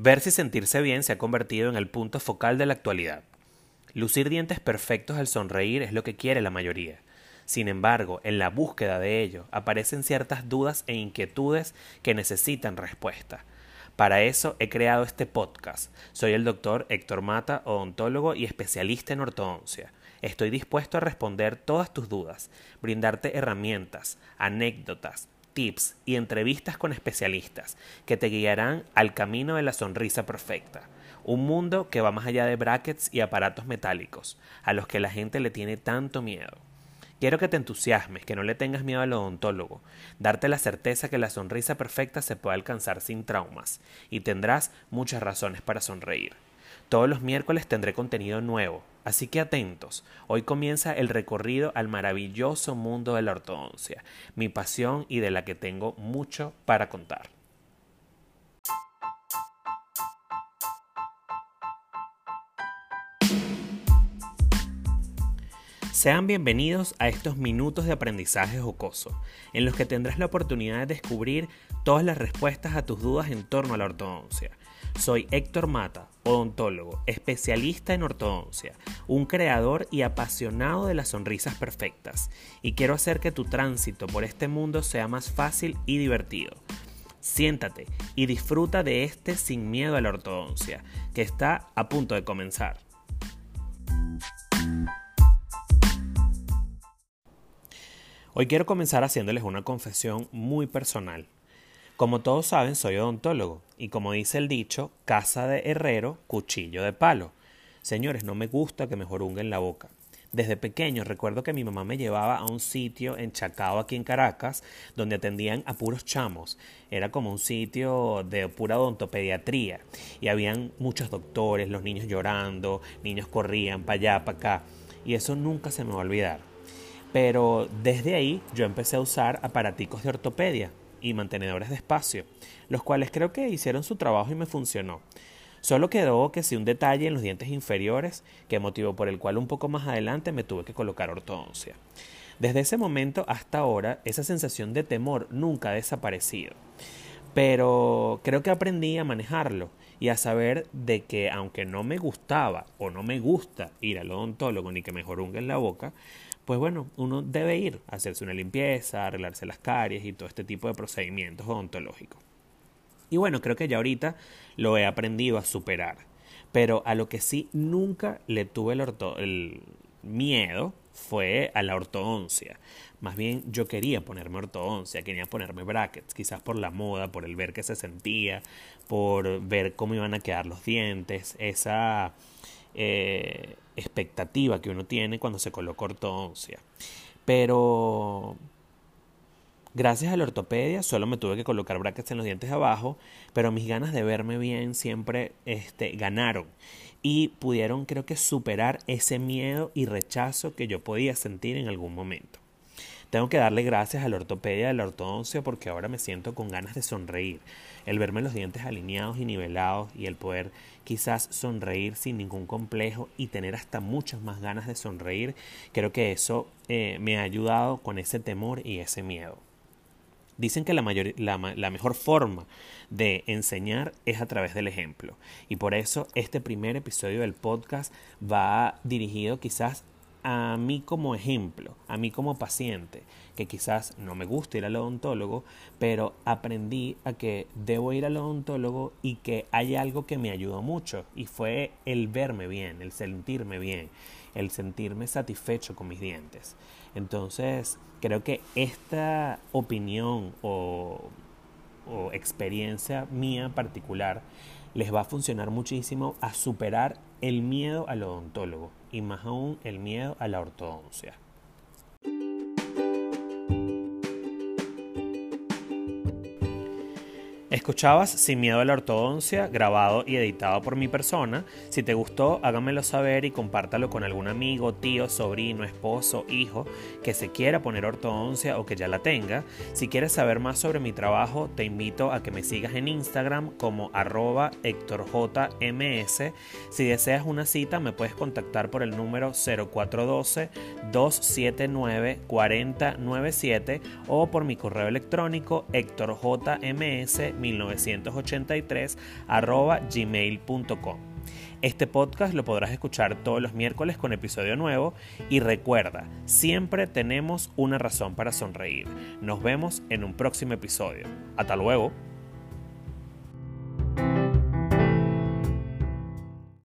Verse y sentirse bien se ha convertido en el punto focal de la actualidad. Lucir dientes perfectos al sonreír es lo que quiere la mayoría. Sin embargo, en la búsqueda de ello aparecen ciertas dudas e inquietudes que necesitan respuesta. Para eso he creado este podcast. Soy el doctor Héctor Mata, odontólogo y especialista en ortodoncia. Estoy dispuesto a responder todas tus dudas, brindarte herramientas, anécdotas, tips y entrevistas con especialistas que te guiarán al camino de la sonrisa perfecta. Un mundo que va más allá de brackets y aparatos metálicos, a los que la gente le tiene tanto miedo. Quiero que te entusiasmes, que no le tengas miedo al odontólogo, darte la certeza que la sonrisa perfecta se puede alcanzar sin traumas, y tendrás muchas razones para sonreír. Todos los miércoles tendré contenido nuevo, así que atentos. Hoy comienza el recorrido al maravilloso mundo de la ortodoncia, mi pasión y de la que tengo mucho para contar. Sean bienvenidos a estos minutos de aprendizaje jocoso, en los que tendrás la oportunidad de descubrir todas las respuestas a tus dudas en torno a la ortodoncia. Soy Héctor Mata, odontólogo, especialista en ortodoncia, un creador y apasionado de las sonrisas perfectas, y quiero hacer que tu tránsito por este mundo sea más fácil y divertido. Siéntate y disfruta de este sin miedo a la ortodoncia, que está a punto de comenzar. Hoy quiero comenzar haciéndoles una confesión muy personal. Como todos saben, soy odontólogo y como dice el dicho, casa de herrero, cuchillo de palo. Señores, no me gusta que me jorunguen la boca. Desde pequeño recuerdo que mi mamá me llevaba a un sitio en Chacao, aquí en Caracas, donde atendían a puros chamos. Era como un sitio de pura odontopediatría. Y habían muchos doctores, los niños llorando, niños corrían para allá, para acá. Y eso nunca se me va a olvidar. Pero desde ahí yo empecé a usar aparaticos de ortopedia y mantenedores de espacio, los cuales creo que hicieron su trabajo y me funcionó. Solo quedó que si un detalle en los dientes inferiores, que motivo por el cual un poco más adelante me tuve que colocar ortodoncia. Desde ese momento hasta ahora, esa sensación de temor nunca ha desaparecido. Pero creo que aprendí a manejarlo y a saber de que aunque no me gustaba o no me gusta ir al odontólogo ni que me jorungue la boca, pues bueno, uno debe ir a hacerse una limpieza, arreglarse las caries y todo este tipo de procedimientos odontológicos. Y bueno, creo que ya ahorita lo he aprendido a superar. Pero a lo que sí nunca le tuve el, el miedo fue a la ortodoncia. Más bien yo quería ponerme ortodoncia, quería ponerme brackets, quizás por la moda, por el ver que se sentía, por ver cómo iban a quedar los dientes, esa eh, expectativa que uno tiene cuando se coloca ortodoncia. Pero gracias a la ortopedia solo me tuve que colocar brackets en los dientes de abajo, pero mis ganas de verme bien siempre este, ganaron y pudieron creo que superar ese miedo y rechazo que yo podía sentir en algún momento. Tengo que darle gracias a la ortopedia de la ortodoncia porque ahora me siento con ganas de sonreír. El verme los dientes alineados y nivelados y el poder quizás sonreír sin ningún complejo y tener hasta muchas más ganas de sonreír, creo que eso eh, me ha ayudado con ese temor y ese miedo. Dicen que la, mayor, la, la, mejor forma de enseñar es a través del ejemplo. Y por eso este primer episodio del podcast va dirigido quizás a mí como ejemplo, a mí como paciente, que quizás no me gusta ir al odontólogo, pero aprendí a que debo ir al odontólogo y que hay algo que me ayudó mucho y fue el verme bien, el sentirme bien, el sentirme satisfecho con mis dientes. Entonces, creo que esta opinión o, experiencia mía particular les va a funcionar muchísimo a superar el miedo al odontólogo y más aún el miedo a la ortodoncia. Escuchabas Sin Miedo a la Ortodoncia, grabado y editado por mi persona. Si te gustó, hágamelo saber y compártalo con algún amigo, tío, sobrino, esposo, hijo que se quiera poner ortodoncia o que ya la tenga. Si quieres saber más sobre mi trabajo, te invito a que me sigas en Instagram como arroba HectorJMS. Si deseas una cita, me puedes contactar por el número 0412-279-4097 o por mi correo electrónico hectorjms 1983 arroba gmail.com. Este podcast lo podrás escuchar todos los miércoles con episodio nuevo y recuerda, siempre tenemos una razón para sonreír. Nos vemos en un próximo episodio. Hasta luego.